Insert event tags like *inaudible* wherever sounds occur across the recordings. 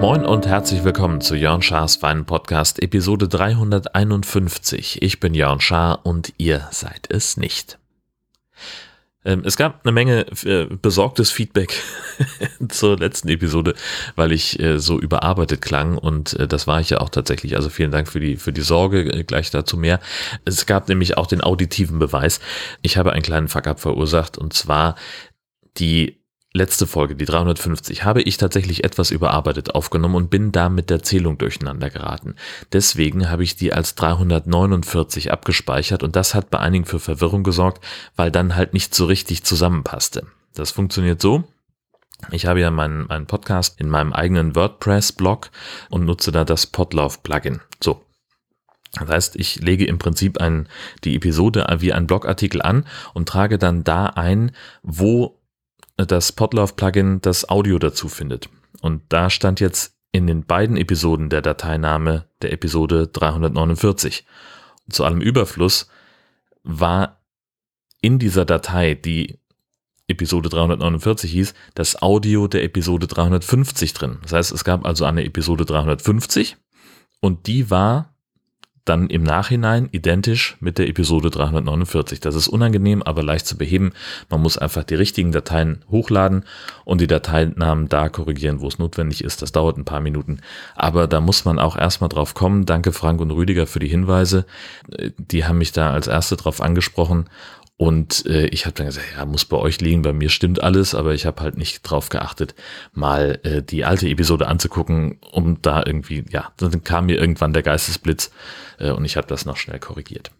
Moin und herzlich willkommen zu Jörn Schars Wein Podcast Episode 351. Ich bin Jörn Schaar und ihr seid es nicht. Ähm, es gab eine Menge äh, besorgtes Feedback *laughs* zur letzten Episode, weil ich äh, so überarbeitet klang und äh, das war ich ja auch tatsächlich. Also vielen Dank für die, für die Sorge, gleich dazu mehr. Es gab nämlich auch den auditiven Beweis. Ich habe einen kleinen Fuck-up verursacht und zwar die letzte Folge, die 350, habe ich tatsächlich etwas überarbeitet aufgenommen und bin da mit der Zählung durcheinander geraten. Deswegen habe ich die als 349 abgespeichert und das hat bei einigen für Verwirrung gesorgt, weil dann halt nicht so richtig zusammenpasste. Das funktioniert so. Ich habe ja meinen, meinen Podcast in meinem eigenen WordPress-Blog und nutze da das Podlove-Plugin. So, das heißt, ich lege im Prinzip ein, die Episode wie ein Blogartikel an und trage dann da ein, wo das Podlove-Plugin das Audio dazu findet. Und da stand jetzt in den beiden Episoden der Dateiname der Episode 349. Und zu allem Überfluss war in dieser Datei, die Episode 349 hieß, das Audio der Episode 350 drin. Das heißt, es gab also eine Episode 350 und die war dann im Nachhinein identisch mit der Episode 349. Das ist unangenehm, aber leicht zu beheben. Man muss einfach die richtigen Dateien hochladen und die Dateinamen da korrigieren, wo es notwendig ist. Das dauert ein paar Minuten. Aber da muss man auch erstmal drauf kommen. Danke Frank und Rüdiger für die Hinweise. Die haben mich da als erste drauf angesprochen und äh, ich habe dann gesagt, ja, muss bei euch liegen, bei mir stimmt alles, aber ich habe halt nicht drauf geachtet, mal äh, die alte Episode anzugucken, um da irgendwie, ja, dann kam mir irgendwann der Geistesblitz äh, und ich habe das noch schnell korrigiert.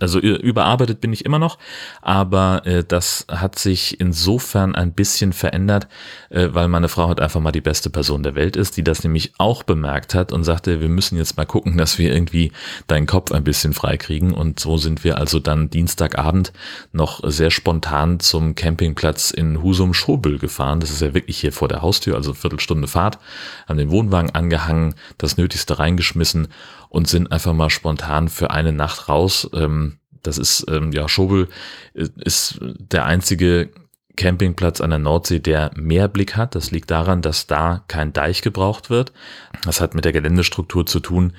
Also überarbeitet bin ich immer noch, aber äh, das hat sich insofern ein bisschen verändert, äh, weil meine Frau halt einfach mal die beste Person der Welt ist, die das nämlich auch bemerkt hat und sagte, wir müssen jetzt mal gucken, dass wir irgendwie deinen Kopf ein bisschen frei kriegen. Und so sind wir also dann Dienstagabend noch sehr spontan zum Campingplatz in Husum-Schobel gefahren. Das ist ja wirklich hier vor der Haustür, also Viertelstunde Fahrt, haben den Wohnwagen angehangen, das Nötigste reingeschmissen und sind einfach mal spontan für eine Nacht raus. Ähm, das ist, ähm, ja, Schobel ist der einzige Campingplatz an der Nordsee, der Meerblick hat. Das liegt daran, dass da kein Deich gebraucht wird. Das hat mit der Geländestruktur zu tun.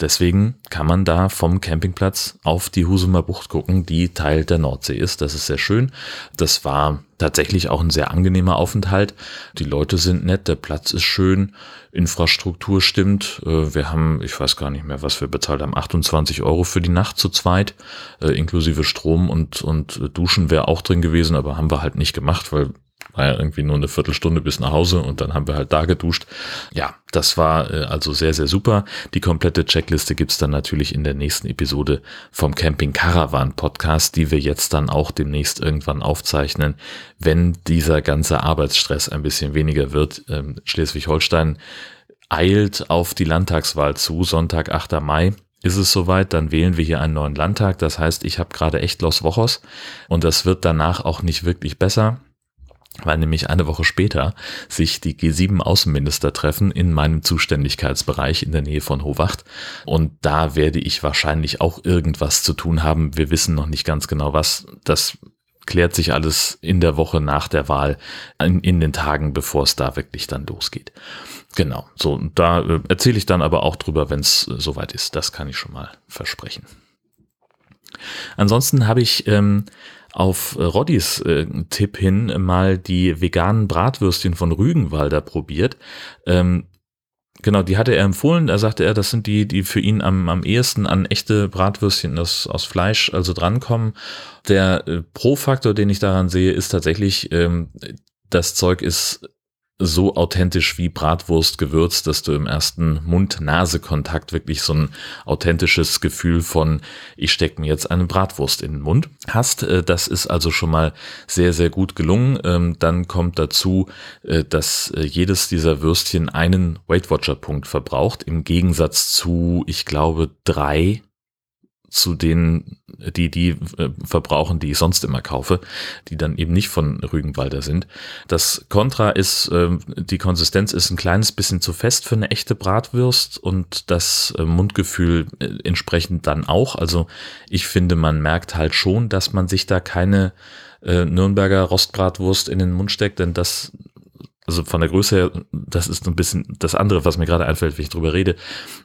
Deswegen kann man da vom Campingplatz auf die Husumer Bucht gucken, die Teil der Nordsee ist. Das ist sehr schön. Das war tatsächlich auch ein sehr angenehmer Aufenthalt. Die Leute sind nett, der Platz ist schön, Infrastruktur stimmt. Äh, wir haben, ich weiß gar nicht mehr, was wir bezahlt haben, 28 Euro für die Nacht zu zweit, äh, inklusive Strom und, und Duschen wäre auch drin gewesen, aber haben wir halt nicht gemacht, weil war ja irgendwie nur eine Viertelstunde bis nach Hause und dann haben wir halt da geduscht. Ja, das war äh, also sehr, sehr super. Die komplette Checkliste gibt's dann natürlich in der nächsten Episode vom Camping Caravan Podcast, die wir jetzt dann auch demnächst irgendwann aufzeichnen, wenn dieser ganze Arbeitsstress ein bisschen weniger wird. Ähm, Schleswig-Holstein eilt auf die Landtagswahl zu, Sonntag, 8. Mai ist es soweit, dann wählen wir hier einen neuen Landtag. Das heißt, ich habe gerade echt Los Wochos und das wird danach auch nicht wirklich besser weil nämlich eine Woche später sich die G7-Außenminister treffen in meinem Zuständigkeitsbereich in der Nähe von Howacht. Und da werde ich wahrscheinlich auch irgendwas zu tun haben. Wir wissen noch nicht ganz genau was. Das klärt sich alles in der Woche nach der Wahl, in, in den Tagen, bevor es da wirklich dann losgeht. Genau, so, da äh, erzähle ich dann aber auch drüber, wenn es äh, soweit ist. Das kann ich schon mal versprechen. Ansonsten habe ich ähm, auf äh, Roddys äh, Tipp hin mal die veganen Bratwürstchen von Rügenwalder probiert. Ähm, Genau, die hatte er empfohlen. Da sagte er, das sind die, die für ihn am, am ehesten an echte Bratwürstchen das, aus Fleisch also drankommen. Der äh, Pro-Faktor, den ich daran sehe, ist tatsächlich, ähm, das Zeug ist so authentisch wie Bratwurst gewürzt, dass du im ersten Mund-Nase-Kontakt wirklich so ein authentisches Gefühl von, ich stecke mir jetzt eine Bratwurst in den Mund hast. Äh, das ist also schon mal sehr, sehr gut gelungen. Ähm, dann kommt dazu, äh, dass äh, jedes dieser Würstchen einen Weight Watcher Punkt verbraucht, im Gegensatz zu, ich glaube, drei zu denen, die die äh, verbrauchen, die ich sonst immer kaufe, die dann eben nicht von Rügenwalder sind. Das Kontra ist, äh, die Konsistenz ist ein kleines bisschen zu fest für eine echte Bratwurst und das äh, Mundgefühl äh, entsprechend dann auch. Also ich finde, man merkt halt schon, dass man sich da keine Nürnberger Rostbratwurst in den Mund steckt, denn das also von der Größe her, das ist ein bisschen das andere, was mir gerade einfällt, wenn ich drüber rede.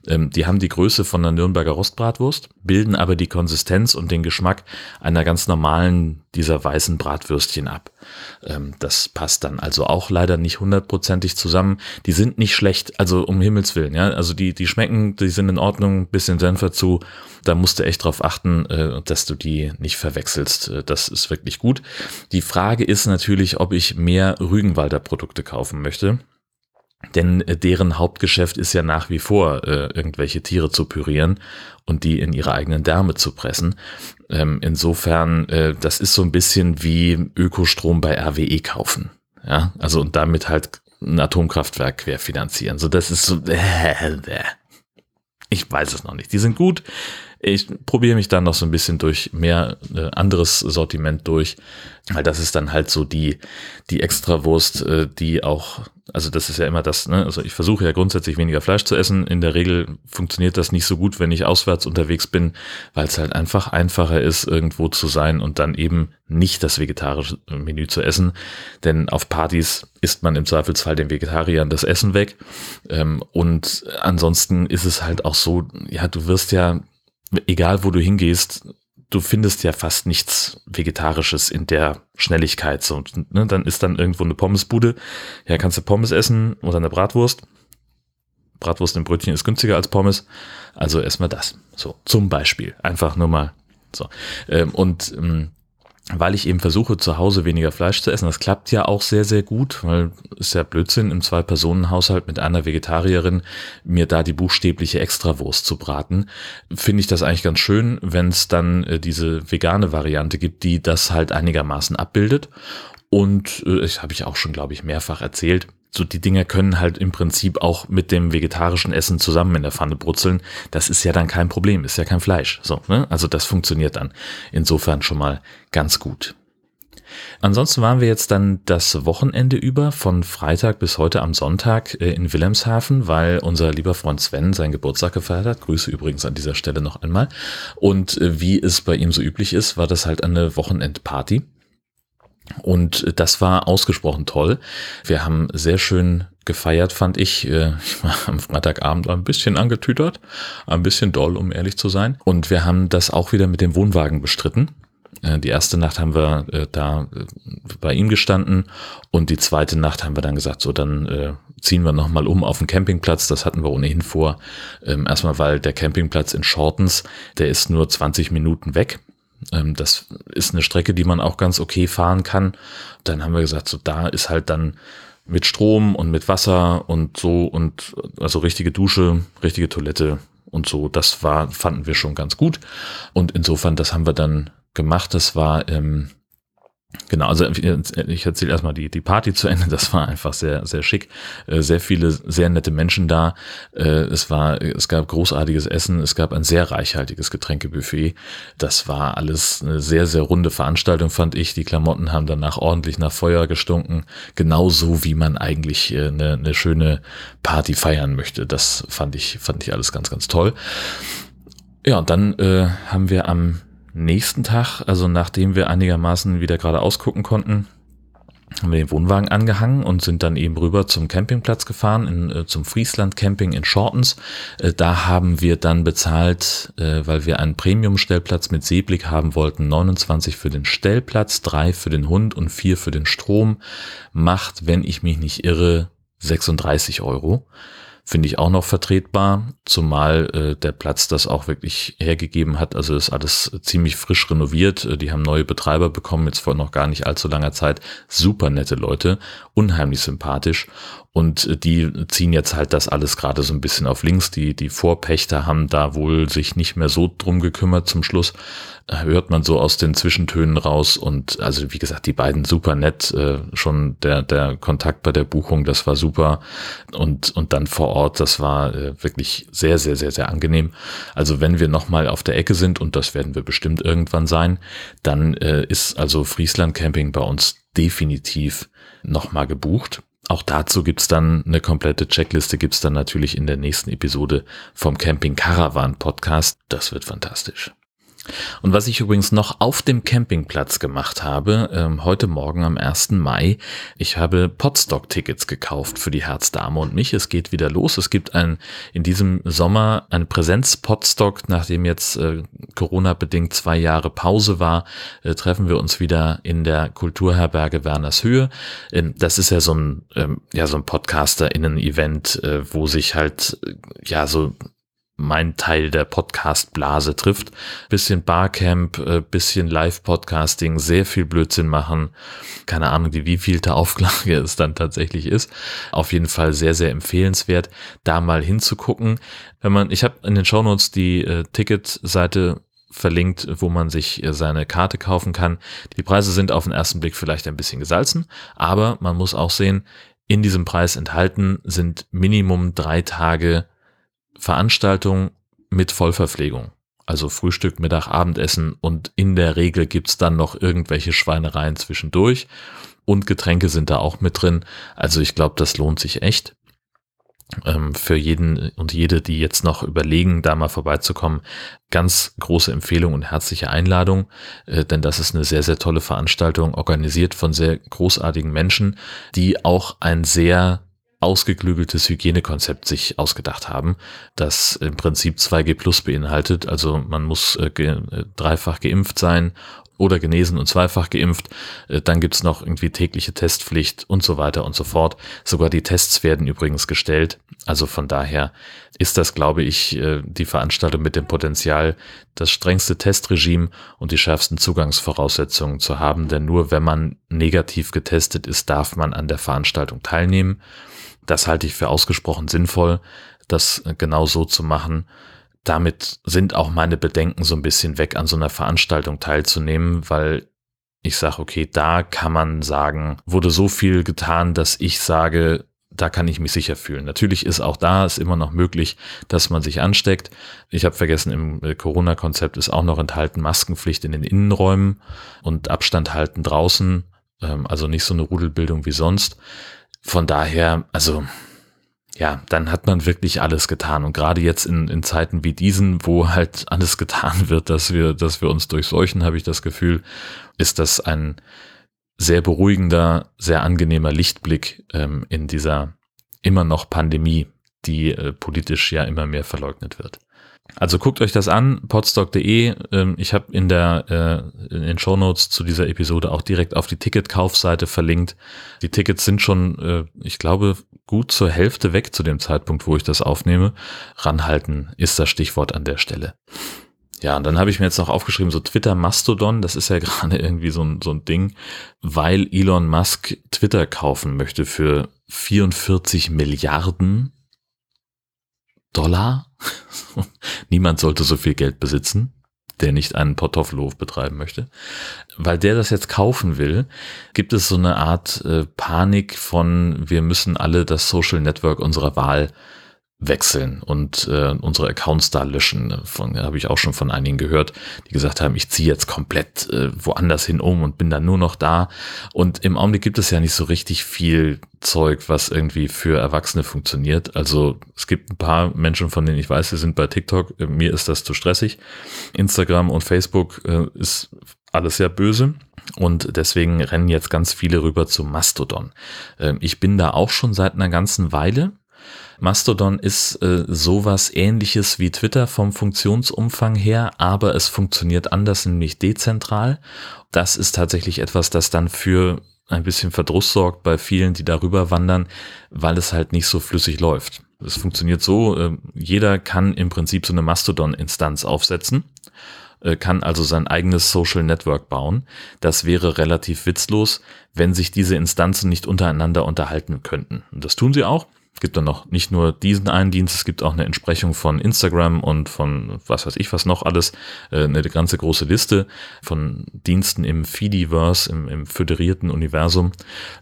Ähm, die haben die Größe von einer Nürnberger Rostbratwurst, bilden aber die Konsistenz und den Geschmack einer ganz normalen dieser weißen Bratwürstchen ab. Ähm, das passt dann also auch leider nicht hundertprozentig zusammen. Die sind nicht schlecht, also um Himmels Willen, ja. Also die, die schmecken, die sind in Ordnung, bisschen Senf dazu. Da musst du echt drauf achten, äh, dass du die nicht verwechselst. Äh, das ist wirklich gut. Die Frage ist natürlich, ob ich mehr Rügenwalder Produkte kaufen möchte. Denn äh, deren Hauptgeschäft ist ja nach wie vor, äh, irgendwelche Tiere zu pürieren und die in ihre eigenen Därme zu pressen. Ähm, insofern, äh, das ist so ein bisschen wie Ökostrom bei RWE kaufen. Ja, also und damit halt ein Atomkraftwerk querfinanzieren. So, das ist so, äh, *laughs* äh. ich weiß es noch nicht. Die sind gut, ich probiere mich dann noch so ein bisschen durch mehr äh, anderes Sortiment durch, weil das ist dann halt so die, die Extrawurst, äh, die auch, also das ist ja immer das, ne? also ich versuche ja grundsätzlich weniger Fleisch zu essen. In der Regel funktioniert das nicht so gut, wenn ich auswärts unterwegs bin, weil es halt einfach einfacher ist, irgendwo zu sein und dann eben nicht das vegetarische Menü zu essen. Denn auf Partys isst man im Zweifelsfall den Vegetariern das Essen weg. Ähm, und ansonsten ist es halt auch so, ja, du wirst ja egal wo du hingehst, du findest ja fast nichts Vegetarisches in der Schnelligkeit. So, ne, dann ist dann irgendwo eine Pommesbude. Ja, kannst du Pommes essen oder eine Bratwurst. Bratwurst im Brötchen ist günstiger als Pommes. Also erstmal das. So, zum Beispiel. Einfach nur mal so. Ähm, und ähm, weil ich eben versuche, zu Hause weniger Fleisch zu essen. Das klappt ja auch sehr, sehr gut, weil es ja Blödsinn, im Zwei-Personen-Haushalt mit einer Vegetarierin mir da die buchstäbliche Extrawurst zu braten. Finde ich das eigentlich ganz schön, wenn es dann äh, diese vegane Variante gibt, die das halt einigermaßen abbildet. Und äh, das habe ich auch schon, glaube ich, mehrfach erzählt so die Dinger können halt im Prinzip auch mit dem vegetarischen Essen zusammen in der Pfanne brutzeln. Das ist ja dann kein Problem, ist ja kein Fleisch. So, ne? Also das funktioniert dann insofern schon mal ganz gut. Ansonsten waren wir jetzt dann das Wochenende über von Freitag bis heute am Sonntag äh, in Wilhelmshaven, weil unser lieber Freund Sven seinen Geburtstag gefeiert hat. Grüße übrigens an dieser Stelle noch einmal. Und äh, wie es bei ihm so üblich ist, war das halt eine Wochenendparty. Und das war ausgesprochen toll. Wir haben sehr schön gefeiert, fand ich. Äh, *laughs* ich war am Freitagabend ein bisschen angetütert, ein bisschen doll, um ehrlich zu sein. Und wir haben das auch wieder mit dem Wohnwagen bestritten. Äh, die erste Nacht haben wir äh, da bei ihm gestanden und die zweite Nacht haben wir dann gesagt, so dann ziehen wir nochmal um auf den Campingplatz. Das hatten wir ohnehin vor. Ähm, erstmal, weil der Campingplatz in Shortens, der ist nur 20 Minuten weg das ist eine Strecke, die man auch ganz okay fahren kann. Dann haben wir gesagt, so da ist halt dann mit Strom und mit Wasser und so und also richtige Dusche, richtige Toilette und so. Das war, fanden wir schon ganz gut. Und insofern, das haben wir dann gemacht. Das war ähm, Genau, also ich erzähle erstmal die, die Party zu Ende. Das war einfach sehr, sehr schick. Äh, sehr viele, sehr nette Menschen da. Äh, es war, es gab großartiges Essen. Es gab ein sehr reichhaltiges Getränkebuffet. Das war alles eine sehr, sehr runde Veranstaltung, fand ich. Die Klamotten haben danach ordentlich nach Feuer gestunken. Genauso wie man eigentlich äh, eine, eine schöne Party feiern möchte. Das fand ich, fand ich alles ganz, ganz toll. Ja, und dann äh, haben wir am nächsten Tag, also nachdem wir einigermaßen wieder gerade ausgucken konnten, haben wir den Wohnwagen angehangen und sind dann eben rüber zum Campingplatz gefahren, in, äh, zum Friesland Camping in Shortens. Äh, da haben wir dann bezahlt, äh, weil wir einen Premium-Stellplatz mit Seeblick haben wollten, 29 für den Stellplatz, 3 für den Hund und 4 für den Strom. Macht, wenn ich mich nicht irre, 36 Euro finde ich auch noch vertretbar, zumal äh, der Platz das auch wirklich hergegeben hat. Also ist alles ziemlich frisch renoviert. Äh, die haben neue Betreiber bekommen, jetzt vor noch gar nicht allzu langer Zeit. Super nette Leute, unheimlich sympathisch. Und äh, die ziehen jetzt halt das alles gerade so ein bisschen auf links. Die, die Vorpächter haben da wohl sich nicht mehr so drum gekümmert zum Schluss hört man so aus den Zwischentönen raus und also wie gesagt, die beiden super nett, äh, schon der, der Kontakt bei der Buchung, das war super und, und dann vor Ort. Das war äh, wirklich sehr, sehr, sehr, sehr angenehm. Also wenn wir nochmal auf der Ecke sind, und das werden wir bestimmt irgendwann sein, dann äh, ist also Friesland Camping bei uns definitiv nochmal gebucht. Auch dazu gibt's dann eine komplette Checkliste, gibt's dann natürlich in der nächsten Episode vom Camping Caravan Podcast. Das wird fantastisch. Und was ich übrigens noch auf dem Campingplatz gemacht habe, ähm, heute Morgen am 1. Mai, ich habe Podstock-Tickets gekauft für die Herzdame und mich. Es geht wieder los. Es gibt ein, in diesem Sommer eine Präsenz-Podstock, nachdem jetzt äh, Corona-bedingt zwei Jahre Pause war, äh, treffen wir uns wieder in der Kulturherberge Werners Höhe. Ähm, das ist ja so ein, ähm, ja, so ein Podcaster-Innen-Event, äh, wo sich halt, äh, ja, so mein Teil der Podcast-Blase trifft. Bisschen Barcamp, äh, bisschen Live-Podcasting, sehr viel Blödsinn machen. Keine Ahnung, wie wievielte Auflage es dann tatsächlich ist. Auf jeden Fall sehr, sehr empfehlenswert, da mal hinzugucken. Wenn man, ich habe in den Shownotes die äh, Ticketseite verlinkt, wo man sich äh, seine Karte kaufen kann. Die Preise sind auf den ersten Blick vielleicht ein bisschen gesalzen, aber man muss auch sehen, in diesem Preis enthalten sind Minimum drei Tage Veranstaltung mit Vollverpflegung. Also Frühstück, Mittag, Abendessen und in der Regel gibt's dann noch irgendwelche Schweinereien zwischendurch und Getränke sind da auch mit drin. Also ich glaube, das lohnt sich echt. Ähm, für jeden und jede, die jetzt noch überlegen, da mal vorbeizukommen, ganz große Empfehlung und herzliche Einladung, äh, denn das ist eine sehr, sehr tolle Veranstaltung, organisiert von sehr großartigen Menschen, die auch ein sehr ausgeklügeltes Hygienekonzept sich ausgedacht haben, das im Prinzip 2G Plus beinhaltet. Also man muss äh, ge äh, dreifach geimpft sein oder genesen und zweifach geimpft. Äh, dann gibt's noch irgendwie tägliche Testpflicht und so weiter und so fort. Sogar die Tests werden übrigens gestellt. Also von daher ist das, glaube ich, äh, die Veranstaltung mit dem Potenzial, das strengste Testregime und die schärfsten Zugangsvoraussetzungen zu haben. Denn nur wenn man negativ getestet ist, darf man an der Veranstaltung teilnehmen. Das halte ich für ausgesprochen sinnvoll, das genau so zu machen. Damit sind auch meine Bedenken so ein bisschen weg, an so einer Veranstaltung teilzunehmen, weil ich sage, okay, da kann man sagen, wurde so viel getan, dass ich sage, da kann ich mich sicher fühlen. Natürlich ist auch da ist immer noch möglich, dass man sich ansteckt. Ich habe vergessen, im äh, Corona-Konzept ist auch noch enthalten Maskenpflicht in den Innenräumen und Abstand halten draußen. Ähm, also nicht so eine Rudelbildung wie sonst. Von daher, also ja, dann hat man wirklich alles getan. Und gerade jetzt in, in Zeiten wie diesen, wo halt alles getan *laughs* wird, dass wir, dass wir uns durchseuchen, habe ich das Gefühl, ist das ein sehr beruhigender, sehr angenehmer Lichtblick ähm, in dieser immer noch Pandemie, die äh, politisch ja immer mehr verleugnet wird. Also guckt euch das an, podstock.de. Ähm, ich habe in der äh, in den Shownotes zu dieser Episode auch direkt auf die Ticketkaufseite verlinkt. Die Tickets sind schon, äh, ich glaube, gut zur Hälfte weg zu dem Zeitpunkt, wo ich das aufnehme. Ranhalten ist das Stichwort an der Stelle. Ja, und dann habe ich mir jetzt noch aufgeschrieben, so Twitter Mastodon, das ist ja *laughs* gerade irgendwie so ein, so ein Ding, weil Elon Musk Twitter kaufen möchte für 44 Milliarden Dollar. Niemand sollte so viel Geld besitzen, der nicht einen Kartoffelhof betreiben möchte. Weil der das jetzt kaufen will, gibt es so eine Art äh, Panik von, wir müssen alle das Social Network unserer Wahl wechseln und äh, unsere Accounts da löschen. Von habe ich auch schon von einigen gehört, die gesagt haben, ich ziehe jetzt komplett äh, woanders hin um und bin dann nur noch da. Und im Augenblick gibt es ja nicht so richtig viel Zeug, was irgendwie für Erwachsene funktioniert. Also es gibt ein paar Menschen, von denen ich weiß, sie sind bei TikTok. Mir ist das zu stressig. Instagram und Facebook äh, ist alles sehr böse. Und deswegen rennen jetzt ganz viele rüber zu Mastodon. Ähm, ich bin da auch schon seit einer ganzen Weile Mastodon ist äh, sowas ähnliches wie Twitter vom Funktionsumfang her, aber es funktioniert anders, nämlich dezentral. Das ist tatsächlich etwas, das dann für ein bisschen Verdruss sorgt bei vielen, die darüber wandern, weil es halt nicht so flüssig läuft. Es funktioniert so, äh, jeder kann im Prinzip so eine Mastodon-Instanz aufsetzen äh, kann also sein eigenes Social Network bauen. Das wäre relativ witzlos, wenn sich diese Instanzen nicht untereinander unterhalten könnten. Und das tun sie auch. Es gibt dann noch nicht nur diesen einen Dienst, es gibt auch eine Entsprechung von Instagram und von was weiß ich was noch alles, äh, eine ganze große Liste von Diensten im Fediverse, im, im föderierten Universum.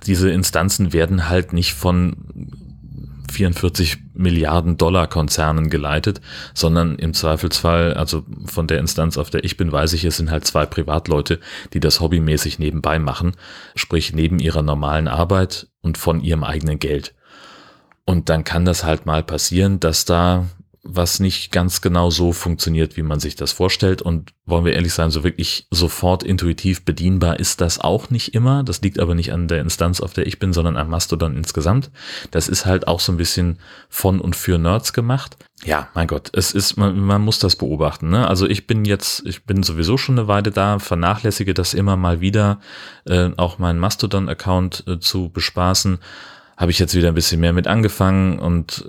Diese Instanzen werden halt nicht von 44 Milliarden Dollar Konzernen geleitet, sondern im Zweifelsfall, also von der Instanz, auf der ich bin, weiß ich, es sind halt zwei Privatleute, die das hobbymäßig nebenbei machen, sprich neben ihrer normalen Arbeit und von ihrem eigenen Geld. Und dann kann das halt mal passieren, dass da was nicht ganz genau so funktioniert, wie man sich das vorstellt. Und wollen wir ehrlich sein, so wirklich sofort intuitiv bedienbar ist das auch nicht immer. Das liegt aber nicht an der Instanz, auf der ich bin, sondern am Mastodon insgesamt. Das ist halt auch so ein bisschen von und für Nerds gemacht. Ja, mein Gott, es ist, man, man muss das beobachten. Ne? Also ich bin jetzt, ich bin sowieso schon eine Weile da, vernachlässige das immer mal wieder, äh, auch meinen Mastodon-Account äh, zu bespaßen habe ich jetzt wieder ein bisschen mehr mit angefangen und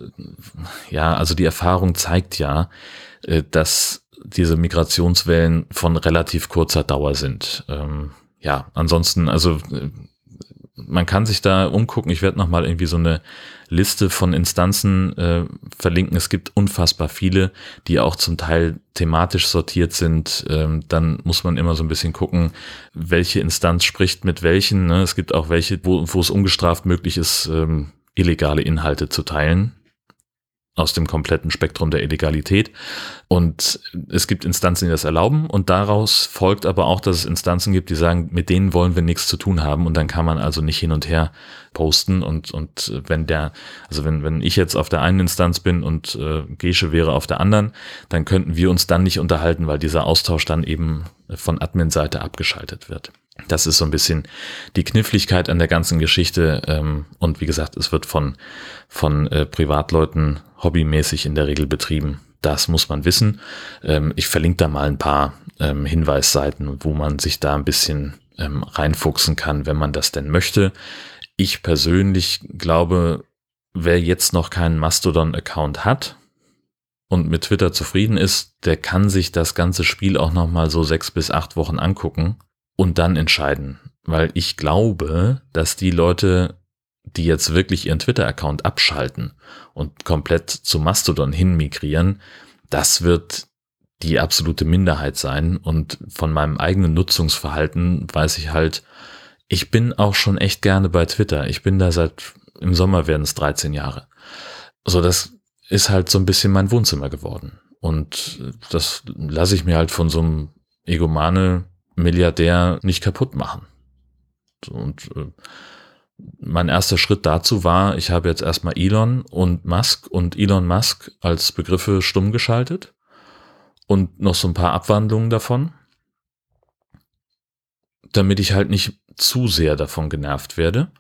ja, also die Erfahrung zeigt ja, äh, dass diese Migrationswellen von relativ kurzer Dauer sind. Ähm, ja, ansonsten, also äh, man kann sich da umgucken. Ich werde nochmal irgendwie so eine Liste von Instanzen äh, verlinken. Es gibt unfassbar viele, die auch zum Teil thematisch sortiert sind. Ähm, dann muss man immer so ein bisschen gucken, welche Instanz spricht mit welchen. Ne? Es gibt auch welche, wo, wo es ungestraft möglich ist, ähm, illegale Inhalte zu teilen aus dem kompletten Spektrum der Illegalität. Und es gibt Instanzen, die das erlauben. Und daraus folgt aber auch, dass es Instanzen gibt, die sagen, mit denen wollen wir nichts zu tun haben. Und dann kann man also nicht hin und her posten. Und, und wenn der, also wenn, wenn ich jetzt auf der einen Instanz bin und äh, Gesche wäre auf der anderen, dann könnten wir uns dann nicht unterhalten, weil dieser Austausch dann eben von Admin-Seite abgeschaltet wird. Das ist so ein bisschen die Kniffligkeit an der ganzen Geschichte. Ähm, und wie gesagt, es wird von, von äh, Privatleuten hobbymäßig in der Regel betrieben. Das muss man wissen. Ähm, ich verlinke da mal ein paar ähm, Hinweisseiten, wo man sich da ein bisschen reinfuchsen kann, wenn man das denn möchte. Ich persönlich glaube, wer jetzt noch keinen Mastodon-Account hat, und mit Twitter zufrieden ist, der kann sich das ganze Spiel auch noch mal so sechs bis acht Wochen angucken und dann entscheiden. Weil ich glaube, dass die Leute, die jetzt wirklich ihren Twitter-Account abschalten und komplett zu Mastodon hin migrieren, das wird die absolute Minderheit sein. Und von meinem eigenen Nutzungsverhalten weiß ich halt, ich bin auch schon echt gerne bei Twitter. Ich bin da seit, im Sommer werden es 13 Jahre. So, das ist halt so ein bisschen mein Wohnzimmer geworden. Und das lasse ich mir halt von so einem Egomane Milliardär nicht kaputt machen. Und äh, mein erster Schritt dazu war, ich habe jetzt erstmal Elon und Musk und Elon Musk als Begriffe stumm geschaltet und noch so ein paar Abwandlungen davon, damit ich halt nicht zu sehr davon genervt werde.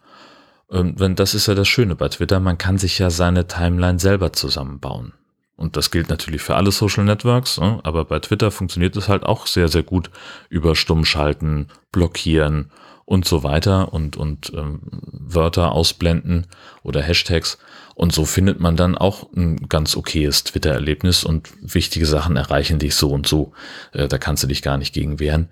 Und wenn das ist ja das Schöne bei Twitter, man kann sich ja seine Timeline selber zusammenbauen. Und das gilt natürlich für alle Social Networks, ne? aber bei Twitter funktioniert es halt auch sehr, sehr gut über Stummschalten, Blockieren und so weiter und, und ähm, Wörter ausblenden oder Hashtags. Und so findet man dann auch ein ganz okayes Twitter-Erlebnis und wichtige Sachen erreichen dich so und so. Äh, da kannst du dich gar nicht gegen wehren.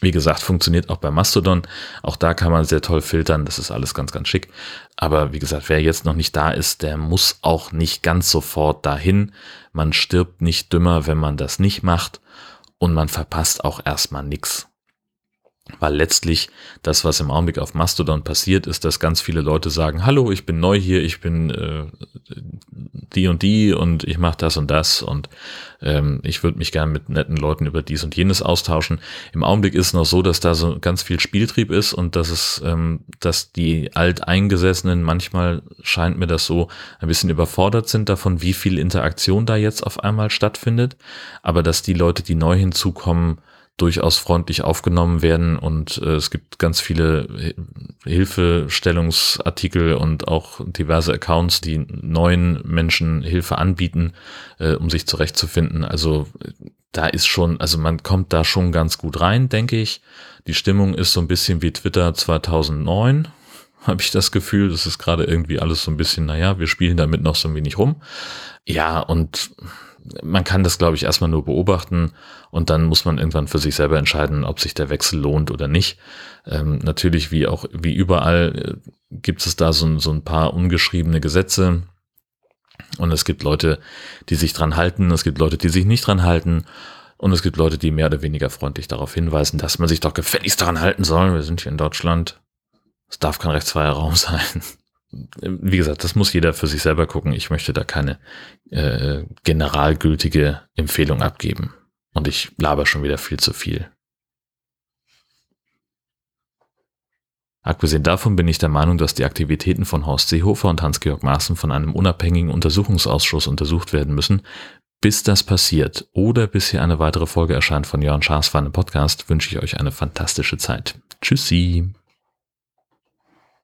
Wie gesagt, funktioniert auch bei Mastodon. Auch da kann man sehr toll filtern. Das ist alles ganz, ganz schick. Aber wie gesagt, wer jetzt noch nicht da ist, der muss auch nicht ganz sofort dahin. Man stirbt nicht dümmer, wenn man das nicht macht. Und man verpasst auch erstmal nichts. Weil letztlich das, was im Augenblick auf Mastodon passiert, ist, dass ganz viele Leute sagen, hallo, ich bin neu hier, ich bin äh, die und die und ich mache das und das und ähm, ich würde mich gerne mit netten Leuten über dies und jenes austauschen. Im Augenblick ist es noch so, dass da so ganz viel Spieltrieb ist und dass es, ähm, dass die Alteingesessenen manchmal scheint mir das so ein bisschen überfordert sind davon, wie viel Interaktion da jetzt auf einmal stattfindet. Aber dass die Leute, die neu hinzukommen, durchaus freundlich aufgenommen werden und äh, es gibt ganz viele Hilfestellungsartikel und auch diverse Accounts, die neuen Menschen Hilfe anbieten, äh, um sich zurechtzufinden. Also da ist schon, also man kommt da schon ganz gut rein, denke ich. Die Stimmung ist so ein bisschen wie Twitter 2009, *laughs* habe ich das Gefühl. Das ist gerade irgendwie alles so ein bisschen, naja, wir spielen damit noch so ein wenig rum. Ja, und man kann das, glaube ich, erstmal nur beobachten und dann muss man irgendwann für sich selber entscheiden, ob sich der Wechsel lohnt oder nicht. Ähm, natürlich, wie auch, wie überall, äh, gibt es da so, so ein paar ungeschriebene Gesetze. Und es gibt Leute, die sich dran halten, es gibt Leute, die sich nicht dran halten. Und es gibt Leute, die mehr oder weniger freundlich darauf hinweisen, dass man sich doch gefälligst daran halten soll. Wir sind hier in Deutschland. Es darf kein rechtsfreier Raum *laughs* sein. Wie gesagt, das muss jeder für sich selber gucken. Ich möchte da keine äh, generalgültige Empfehlung abgeben. Und ich laber schon wieder viel zu viel. Abgesehen davon bin ich der Meinung, dass die Aktivitäten von Horst Seehofer und Hans-Georg Maaßen von einem unabhängigen Untersuchungsausschuss untersucht werden müssen. Bis das passiert oder bis hier eine weitere Folge erscheint von Jörn Schaas für einen Podcast, wünsche ich euch eine fantastische Zeit. Tschüssi!